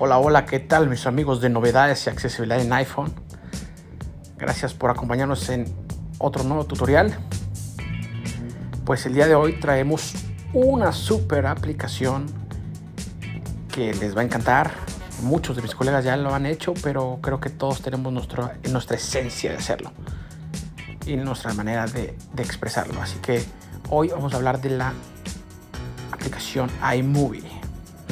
Hola, hola, ¿qué tal mis amigos de novedades y accesibilidad en iPhone? Gracias por acompañarnos en otro nuevo tutorial. Pues el día de hoy traemos una super aplicación que les va a encantar. Muchos de mis colegas ya lo han hecho, pero creo que todos tenemos nuestra esencia de hacerlo y nuestra manera de expresarlo. Así que hoy vamos a hablar de la aplicación iMovie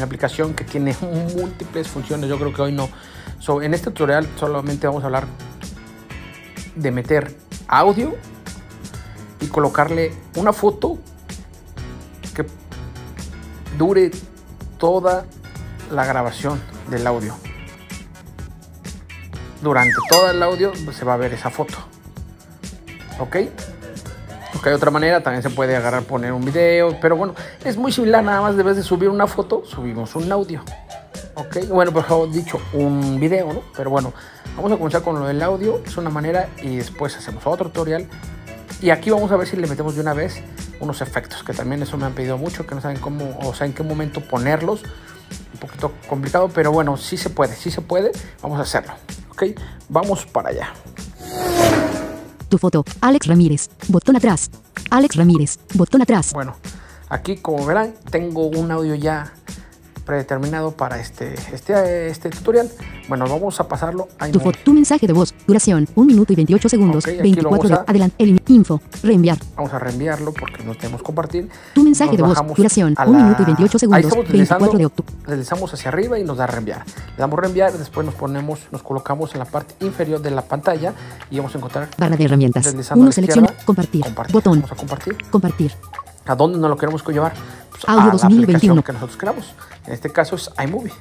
una aplicación que tiene múltiples funciones. Yo creo que hoy no. en este tutorial solamente vamos a hablar de meter audio y colocarle una foto que dure toda la grabación del audio. Durante todo el audio se va a ver esa foto. ¿Ok? Porque hay otra manera, también se puede agarrar, poner un video, pero bueno, es muy similar, nada más vez de subir una foto, subimos un audio. Ok, bueno, por favor, dicho, un video, ¿no? Pero bueno, vamos a comenzar con lo del audio, es una manera y después hacemos otro tutorial. Y aquí vamos a ver si le metemos de una vez unos efectos, que también eso me han pedido mucho, que no saben cómo, o sea, en qué momento ponerlos. Un poquito complicado, pero bueno, sí se puede, sí se puede, vamos a hacerlo. Ok, vamos para allá. Tu foto, Alex Ramírez. Botón atrás. Alex Ramírez. Botón atrás. Bueno, aquí como verán, tengo un audio ya predeterminado para este, este, este tutorial. Bueno, vamos a pasarlo a tu, tu mensaje de voz, duración, 1 minuto y 28 segundos, 24 de adelante, el info, reenviar. Vamos a reenviarlo porque no tenemos compartir. Tu mensaje de voz, duración, 1 minuto y 28 segundos, 24 de octubre. Deslizamos hacia arriba y nos da reenviar. Le damos reenviar, después nos ponemos, nos colocamos en la parte inferior de la pantalla y vamos a encontrar barra de herramientas. Uno selecciona compartir. compartir. Botón. Vamos a compartir. Compartir. ¿A dónde nos lo queremos llevar? Pues Audio 2021. que nosotros queramos. En este caso es iMovie.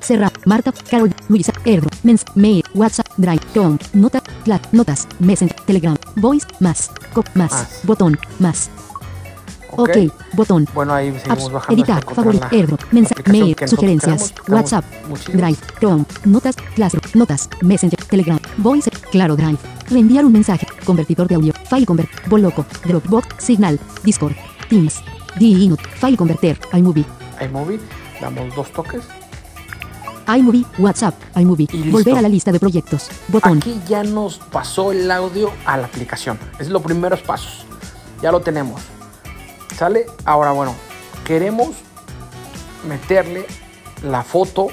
Serra, Marta, Carol, Luisa, Erdo, Mens, Mail, WhatsApp, Drive, Chrome, Nota, Slack, Notas, Messenger, Telegram, Voice, más, Cop, más, botón, más. Ok, botón. Bueno, ahí seguimos Apps, bajando. Editar, favorito, Airdrop, mensaje, mail, sugerencias, WhatsApp, Drive, Chrome, Notas, Classroom, Notas, Messenger, Telegram, Voice, Claro Drive. Reenviar un mensaje, convertidor de audio, File Convert, Boloco, Dropbox, Signal, Discord, Teams, DINOT, File Converter, iMovie. iMovie, damos dos toques iMovie, WhatsApp, iMovie. Volver a la lista de proyectos. Botón. Aquí ya nos pasó el audio a la aplicación. Es los primeros pasos. Ya lo tenemos. ¿Sale? Ahora, bueno, queremos meterle la foto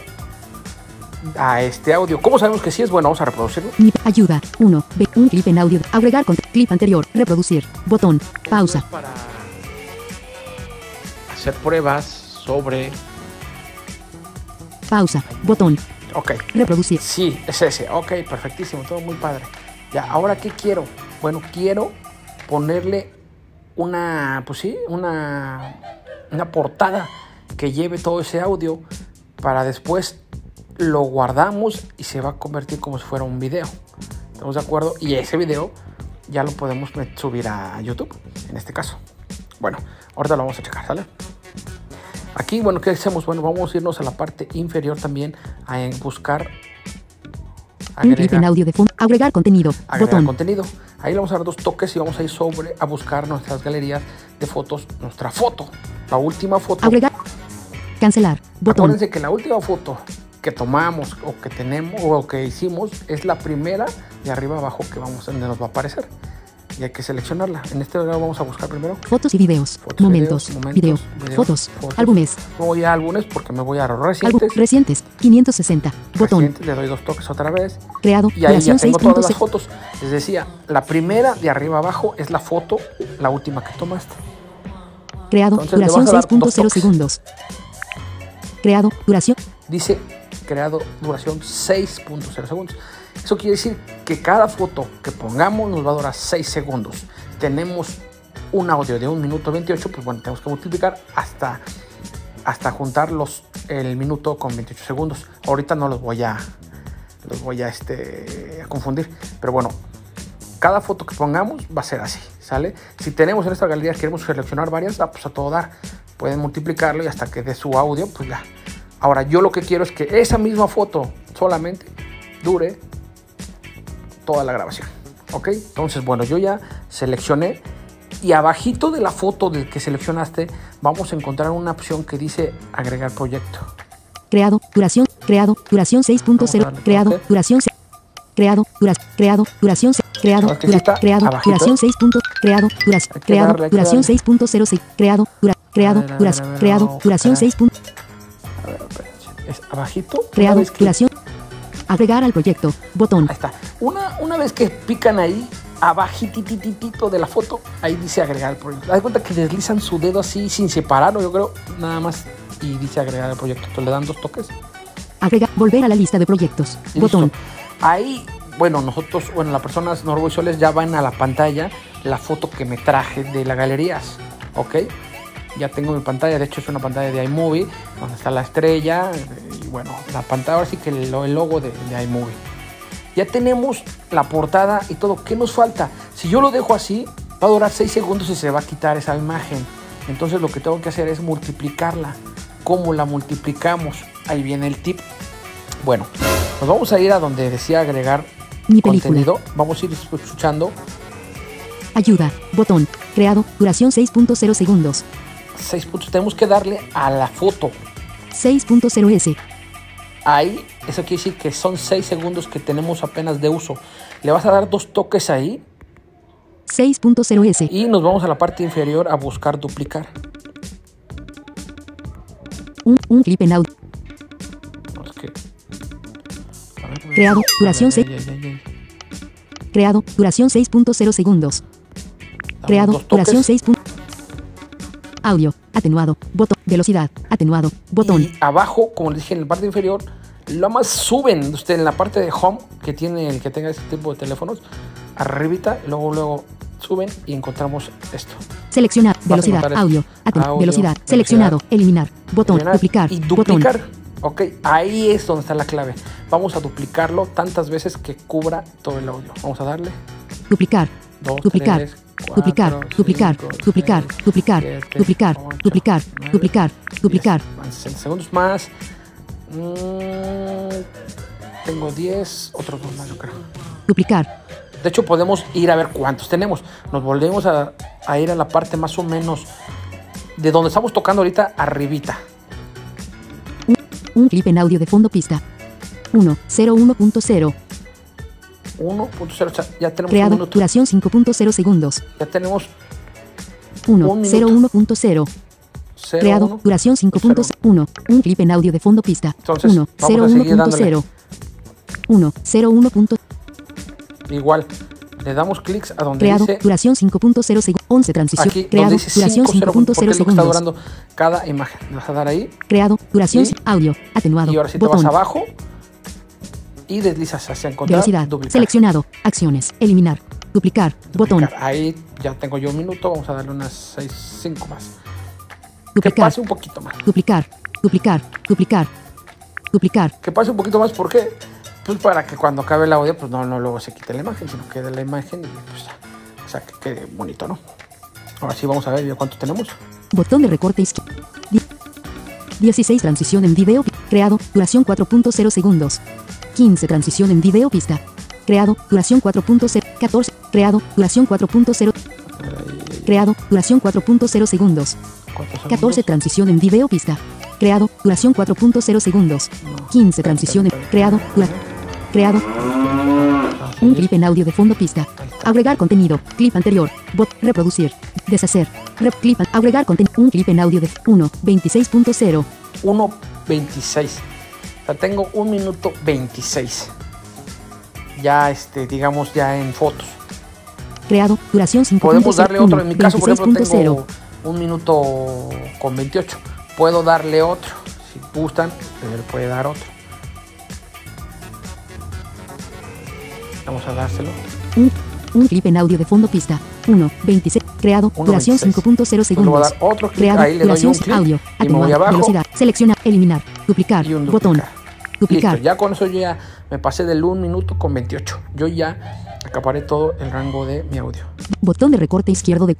a este audio. ¿Cómo sabemos que sí es bueno? Vamos a reproducirlo. Ayuda. 1. Un clip en audio. Agregar con clip anterior. Reproducir. Botón. Pausa. Para hacer pruebas sobre Pausa. Botón. Ok. Reproducir. Sí, es ese. Ok, perfectísimo. Todo muy padre. Ya, ahora qué quiero? Bueno, quiero ponerle una, pues sí, una, una portada que lleve todo ese audio para después lo guardamos y se va a convertir como si fuera un video. ¿Estamos de acuerdo? Y ese video ya lo podemos subir a YouTube, en este caso. Bueno, ahorita lo vamos a checar, ¿sale? Aquí, bueno, ¿qué hacemos? Bueno, vamos a irnos a la parte inferior también a buscar. Agregar, en audio de fondo. Agregar contenido. Agregar botón. contenido. Ahí le vamos a dar dos toques y vamos a ir sobre a buscar nuestras galerías de fotos, nuestra foto. La última foto. Agregar. Cancelar. Botón. Acuérdense que la última foto que tomamos o que tenemos o que hicimos es la primera de arriba abajo que vamos donde nos va a aparecer y hay que seleccionarla. En este video vamos a buscar primero fotos y videos, momentos, video, fotos, álbumes. voy a álbumes porque me voy a recientes. recientes, 560, botón. le doy dos toques otra vez. Creado, y ahí ya tengo todas las fotos. Les decía, la primera de arriba abajo es la foto, la última que tomaste. Creado, duración 6.0 segundos. Creado, duración. Dice creado duración 6.0 segundos. Eso quiere decir que cada foto que pongamos nos va a durar 6 segundos. Tenemos un audio de 1 minuto 28, pues bueno, tenemos que multiplicar hasta, hasta juntar los, el minuto con 28 segundos. Ahorita no los voy a, los voy a, este, confundir, pero bueno, cada foto que pongamos va a ser así, ¿sale? Si tenemos en esta galería, queremos seleccionar varias, pues a todo dar. Pueden multiplicarlo y hasta que dé su audio, pues ya. Ahora, yo lo que quiero es que esa misma foto solamente dure toda la grabación. ¿Ok? Entonces, bueno, yo ya seleccioné y abajito de la foto del que seleccionaste vamos a encontrar una opción que dice agregar proyecto. Creado, duración, Creado. Duración 6.0. Creado. Duración 6. Creado. Duración. Creado. Duración 6. Creado. Creado. Duración 6. Creado. Duración. Creado. Duración 6.06. Creado. Dura. Creado. Duración. Creado. Duración 6. Es abajito. Creado. Duración. Agregar al proyecto. Botón. Ahí está. Una, una vez que pican ahí, abajitititito de la foto, ahí dice agregar al proyecto. Da cuenta que deslizan su dedo así sin separarlo, yo creo, nada más. Y dice agregar al proyecto. Entonces le dan dos toques. Agrega, volver a la lista de proyectos. Botón. Ahí, bueno, nosotros, bueno, las personas norvisuales ya van a la pantalla la foto que me traje de las galerías. ¿Ok? Ya tengo mi pantalla, de hecho es una pantalla de iMovie, donde está la estrella. Bueno, la pantalla ahora sí que el, logo de, de iMovie. Ya tenemos la portada y todo. ¿Qué nos falta? Si yo lo dejo así, va a durar 6 segundos y se va a quitar esa imagen. Entonces lo que tengo que hacer es multiplicarla. ¿Cómo la multiplicamos? Ahí viene el tip. Bueno, nos vamos a ir a donde decía agregar Mi contenido. Vamos a ir escuchando. Ayuda, botón, creado, duración 6.0 segundos. 6 puntos. Tenemos que darle a la foto. 6.0S. Ahí, eso quiere decir que son 6 segundos que tenemos apenas de uso. Le vas a dar dos toques ahí. 6.0S. Y nos vamos a la parte inferior a buscar duplicar. Un, un clip en audio. Creado, duración 6. Creado, duración 6.0 segundos. Creado, duración 6. Audio, atenuado, botón, velocidad, atenuado, botón. Y abajo, como les dije en la parte inferior, lo más suben usted en la parte de home que tiene el que tenga este tipo de teléfonos, arribita, luego luego suben y encontramos esto. Seleccionar, velocidad, audio, velocidad, seleccionado, eliminar, botón, duplicar, y duplicar. Ok, ahí es donde está la clave. Vamos a duplicarlo tantas veces que cubra todo el audio. Vamos a darle. Duplicar. duplicar. Duplicar, duplicar, duplicar, duplicar, duplicar, duplicar, duplicar, duplicar. segundos más. Mm, tengo 10, otros dos más, yo creo. Duplicar. De hecho, podemos ir a ver cuántos tenemos. Nos volvemos a, a ir a la parte más o menos de donde estamos tocando ahorita, arribita. Un clip en audio de fondo pista. 1, 0, 1.0. 1.0, ya tenemos Creado, un duración 5.0 segundos. Ya tenemos 1, 0, 1.0. Creado, duración 5.1. Un clip en audio de fondo pista. 1, 0, 1.0. 1, 0, 1. Igual, le damos clics a donde Creado, dice... duración 5.0 segundos. 11 transición. Aquí, Creado, duración 5.0 segundos. está durando cada imagen. Le vas a dar ahí. Creado, duración, y, audio, atenuado. Y ahora si te vas abajo y deslizas hacia encontrar. Velocidad, duplicar. seleccionado, acciones, eliminar, duplicar, duplicar. botón. Ahí ya tengo yo un minuto. Vamos a darle unas 6, 5 más. Duplicar. Que pase un poquito más. Duplicar, duplicar, duplicar, duplicar. Que pase un poquito más, ¿por qué? Pues para que cuando acabe el audio, pues no, no luego se quite la imagen, sino quede la imagen y pues o sea, que quede bonito, ¿no? Ahora sí vamos a ver cuánto tenemos. Botón de recorte izquierdo. 16 transición en video creado, duración 4.0 segundos. 15 transición en video pista. Creado, duración 4.0. 14, creado, duración 4.0. Creado, duración 4.0 segundos. 14 transición en video pista. Creado, duración 4.0 segundos. 15 transición en creado, Creado. Un clip en audio de fondo pista. Agregar contenido. Clip anterior. Bot. Reproducir. Deshacer. Rep clip. Agregar contenido. Un clip en audio de 1. 26.0. 1.26. O sea, tengo un minuto 26. Ya, este, digamos, ya en fotos. Creado. Duración 5. Podemos darle otro. En mi caso, por ejemplo, tengo un minuto con 28. Puedo darle otro. Si gustan, le puede dar otro. Vamos a dárselo. Un, clip en audio de fondo pista. 1, 26. Creado. duración 5.0 segundos. Dar otro clip, creado. Ahí le duración doy un clip, audio. Y me voy abajo. Velocidad. Selecciona. Eliminar. Duplicar. Y un duplicar. Botón. Duplicar. Listo, ya con eso yo ya me pasé del 1 minuto con 28. Yo ya acaparé todo el rango de mi audio. Botón de recorte izquierdo de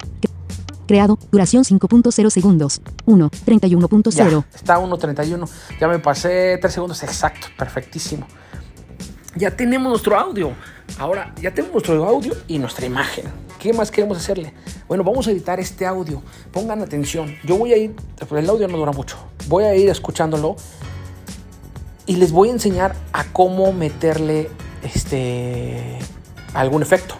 creado, duración 5.0 segundos. 1, 31.0. Está 1.31. Ya me pasé 3 segundos exacto, perfectísimo. Ya tenemos nuestro audio. Ahora ya tenemos nuestro audio y nuestra imagen. ¿Qué más queremos hacerle? Bueno, vamos a editar este audio. Pongan atención. Yo voy a ir, el audio no dura mucho. Voy a ir escuchándolo Y les voy a enseñar a cómo meterle este algún efecto.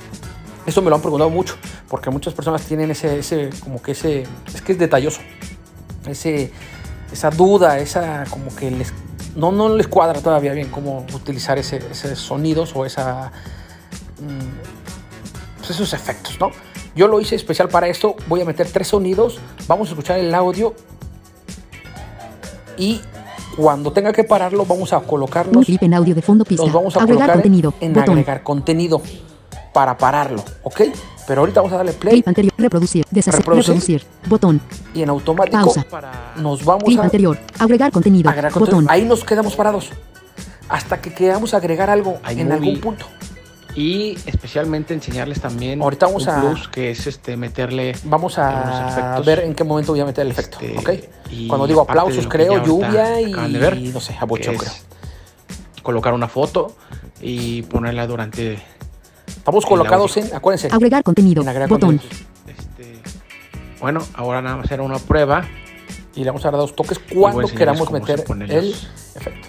Esto me lo han preguntado mucho, porque muchas personas tienen ese, ese como que ese, es que es detalloso, ese, esa duda, esa como que les, no, no les cuadra todavía bien cómo utilizar ese, esos sonidos o esa, mm, pues esos efectos, ¿no? Yo lo hice especial para esto, voy a meter tres sonidos, vamos a escuchar el audio y cuando tenga que pararlo vamos a colocarnos Un clip en audio de fondo pista. nos vamos a agregar colocar contenido. en botón. agregar contenido para pararlo, ¿ok? Pero ahorita vamos a darle play Clip anterior. Reproducir. Deshacer. Reproducir. Reproducir. Botón. y en automático Pausa. nos vamos Clip a anterior. Agregar contenido. agregar contenido. Botón. Ahí nos quedamos parados hasta que queramos agregar algo en algún punto. Y especialmente enseñarles también Ahorita vamos un a- plus que es este meterle Vamos a efectos. ver en qué momento voy a meter el efecto, Este, ¿ok? y Cuando digo aplausos, creo, lluvia y ver, no sé, abochón, creo. colocar una foto y ponerla durante Estamos colocados en, acuérdense, Agregar contenido. en agregar Botón. contenido. este bueno ahora nada más era una prueba Y le vamos a dar dos toques cuando queramos meter el efecto.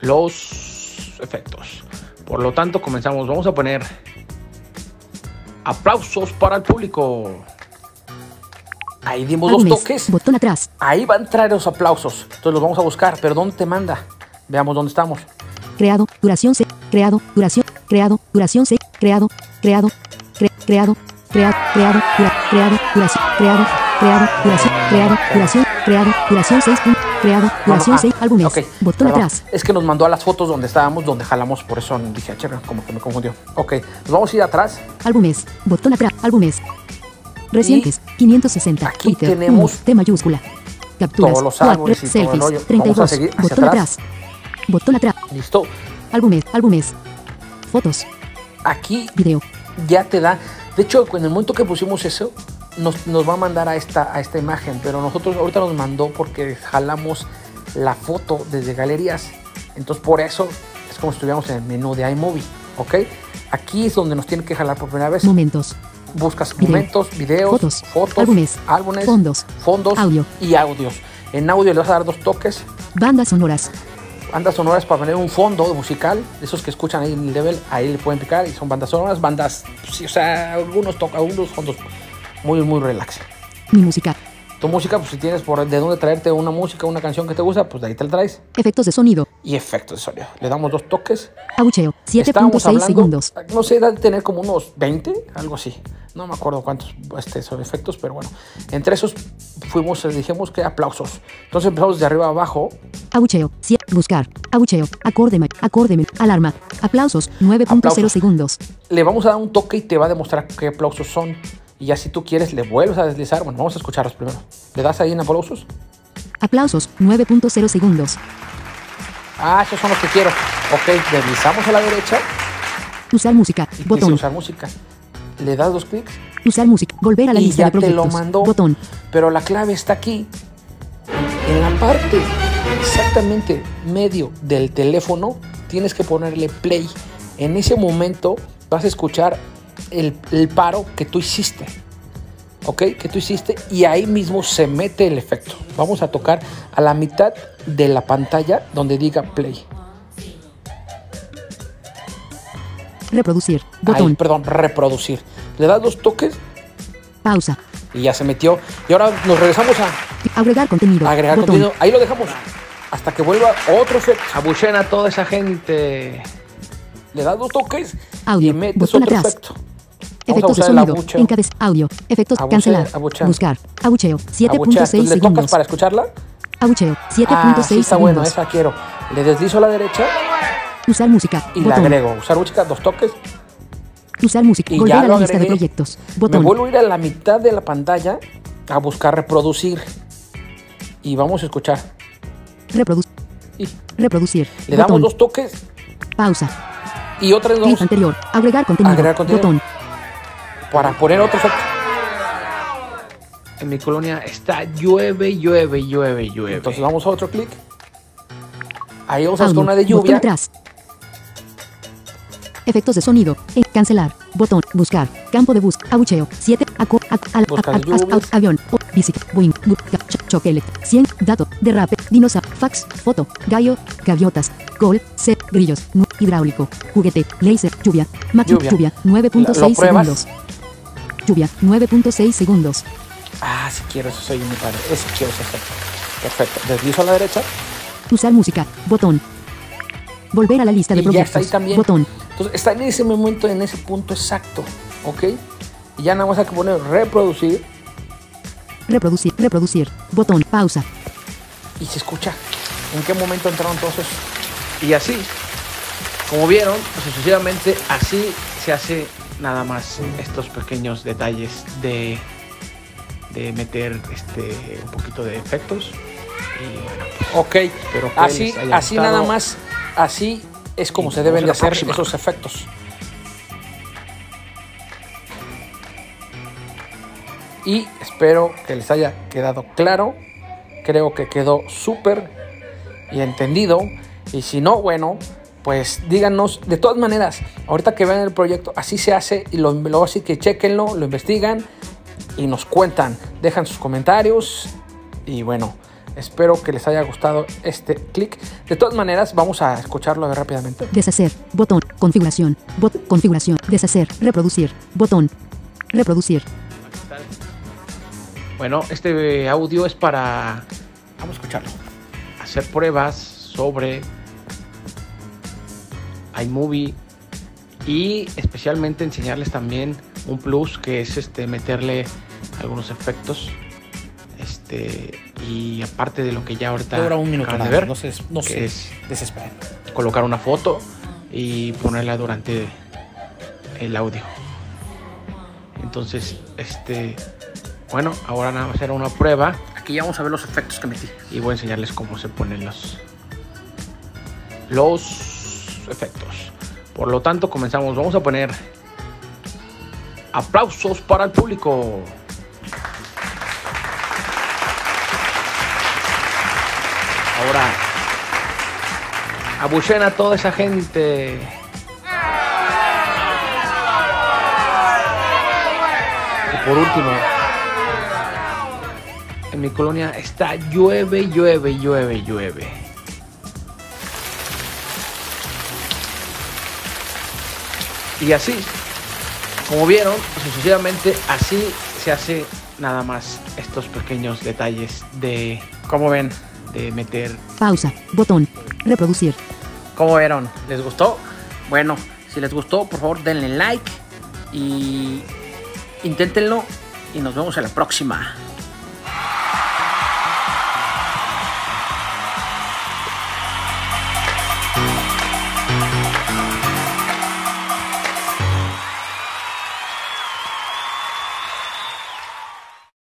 los efectos por lo tanto comenzamos vamos a poner aplausos para el público Ahí dimos dos Álbumes. toques. Botón atrás. Ahí van a entrar los aplausos. Entonces los vamos a buscar. Pero ¿dónde te manda? Veamos dónde estamos. Creado. Duración C. Creado. Duración. Creado. Duración C. Creado. Creado. cre- creado. Creado. Creado. dura- creado. Duración. Creado. Creado. Duración. Creado. Duración. Creado. Duración 6. Creado. Duración ah, 6. Álbumes. ok, Botón perdón. atrás. Es que nos mandó a las fotos donde estábamos, donde jalamos, por eso dije, "Ah, chévere, como que me confundió. Ok, nos vamos a ir atrás. Álbumes. Botón atrás. Álbumes. Recientes. 560. aquí Twitter. tenemos T mayúscula. Capturas. todos los álbumes y todo el selfies. Vamos a 32. seguir hacia Botón atrás. atrás. Botón atrás. Listo. Álbumes. Álbumes. Fotos. Aquí Video. ya te da. De hecho, en el momento que pusimos eso, nos, nos va a mandar a esta, a esta imagen. Pero nosotros ahorita nos mandó porque jalamos la foto desde galerías. Entonces, por eso es como si estuviéramos en el menú de iMovie. ¿Ok? Aquí es donde nos tiene que jalar por primera vez. Momentos. Buscas Video. momentos, videos, Fotos. fotos, Álbumes. álbumes, Fondos. fondos Audio. y audios. En audio le vas a dar dos toques. Bandas sonoras. Bandas sonoras para poner un fondo musical, esos que escuchan ahí en el level, ahí le pueden picar y son bandas sonoras, bandas, o sea, algunos algunos fondos muy, muy relax. Mi música. Tu música, pues si tienes por de dónde traerte una música, una canción que te gusta, pues de ahí te la traes. Efectos de sonido. Y efectos de sonido. Le damos dos toques. Abucheo. Estábamos 7.6 hablando, segundos. no sé, de tener como unos 20, algo así. No me acuerdo cuántos este, son efectos, pero bueno. Entre esos fuimos, eh, dijimos que aplausos. Entonces empezamos de arriba a abajo. Abucheo. Buscar. Abucheo. Acorde. men- Alarma. Aplausos. 9.0 Aplausos. segundos. Le vamos a dar un toque y te va a demostrar qué aplausos son. Y ya si tú quieres, le vuelves a deslizar. Bueno, vamos a escucharlos primero. Le das ahí en aplausos. Aplausos. 9.0 segundos. Ah, esos son los que quiero. Ok, deslizamos a la derecha Usar música. y Botón. usar música. Le das dos clics, Usar música. Volver a la Y lista ya de te lo proyectos. mandó. Botón. pero la clave está aquí. En la parte exactamente medio del teléfono, tienes que ponerle play. En ese momento vas a escuchar el, el paro que tú hiciste. ¿Ok? Que tú hiciste y ahí mismo se mete el efecto. Vamos a tocar a la mitad de la pantalla donde diga play. Reproducir. Ahí, Botón. perdón, reproducir. Le das dos toques Pausa. y ya se metió. Y ahora nos regresamos a Agregar contenido. agregar Botón. contenido. Ahí lo dejamos. Hasta que vuelva otro efecto. abuchen a toda esa gente Le das dos toques Audio. y metes Botón otro atrás. efecto. Efectos abucheo. Encabez. Audio. Efectos. Abucheo, cancelar. abucheo. Buscar. Abucheo. Abuchea. 7.6 Entonces, ¿Le tocas segundos. para escucharla? Abucheo. 7.6 Ah, sí está bueno, esa quiero. Le deslizo a la derecha Usar música. y la Botón. agrego. Usar música, dos toques. Usar música. Y Volver ya a la lista de proyectos. Me Botón. vuelvo a ir a la mitad de la pantalla a buscar reproducir. Y vamos a escuchar. Reproducir. Reproducir. le damos Botón. dos toques Pausa. y otra vez Clip anterior. Agregar contenido. Agregar contenido. Botón. Para poner otro efecto. en mi colonia está llueve llueve llueve llueve Entonces vamos a otro clic. Ahí vamos a Audio. buscar una de Botón lluvia. atrás. Efectos de sonido. En cancelar. Botón. Buscar. Campo de búsqueda. Abucheo. 7. Aco. avión. O- bicicleta, boing, bu- ca- ch- choque elect- 100, dato, derrape, dinosaur, fax, foto, gallo, gaviotas, gol, set, grillos, hidráulico, juguete, laser, lluvia, machu, Lluvia. lluvia, ¿Lo- 9.6 lo pruebas? segundos. Lluvia, 9.6 segundos. Ah, sí quiero, eso soy mi padre. Ese quiero efecto. Perfecto. Deslizo a la derecha. Usar música, botón. Volver a la lista de Y ya está proyectos, ahí también. botón. Entonces está en ese momento, en ese punto exacto. ¿Ok? Y ya nada más hay que poner reproducir Reproducir, reproducir, botón, pausa. y se escucha en qué momento entraron todos esos. Y así, como vieron, sucesivamente así se hace nada más estos pequeños detalles de, de meter este un poquito de efectos. Y bueno, pues, Ok, que así, así gustado. nada más, así es como Y se deben de hacer próxima. esos efectos. y espero que les haya quedado claro. Creo que quedó súper y entendido. Y si no, bueno, pues díganos. De todas maneras, ahorita que vean el proyecto, así se hace. Y lo, luego así que chequenlo, lo investigan y nos cuentan. Dejan sus comentarios. Y bueno, espero que les haya gustado este clic. De todas maneras, vamos a escucharlo rápidamente. Deshacer, botón, configuración, bot, configuración, deshacer, reproducir, botón, reproducir, Bueno, este audio es para Vamos a escucharlo. hacer pruebas sobre iMovie y especialmente enseñarles también un plus que es este meterle algunos efectos este y aparte de lo que ya ahorita Dura un minuto nada de ver no se, no que se es desesperen. colocar una foto y ponerla durante el audio entonces este bueno ahora nada más era una prueba Aquí ya vamos a ver los efectos que metí. y voy a enseñarles cómo se ponen los los efectos. Por lo tanto, comenzamos. Vamos a poner aplausos para el público. Ahora, abuchen a toda esa gente. Y por último, en mi colonia está llueve, llueve, llueve, llueve. Y así, como vieron, sucesivamente así se hace nada más estos pequeños detalles de, ¿Cómo ven? de meter pausa, botón, reproducir. ¿Cómo vieron? ¿Les gustó? Bueno, si les gustó, por favor denle like y inténtenlo y nos vemos en la próxima.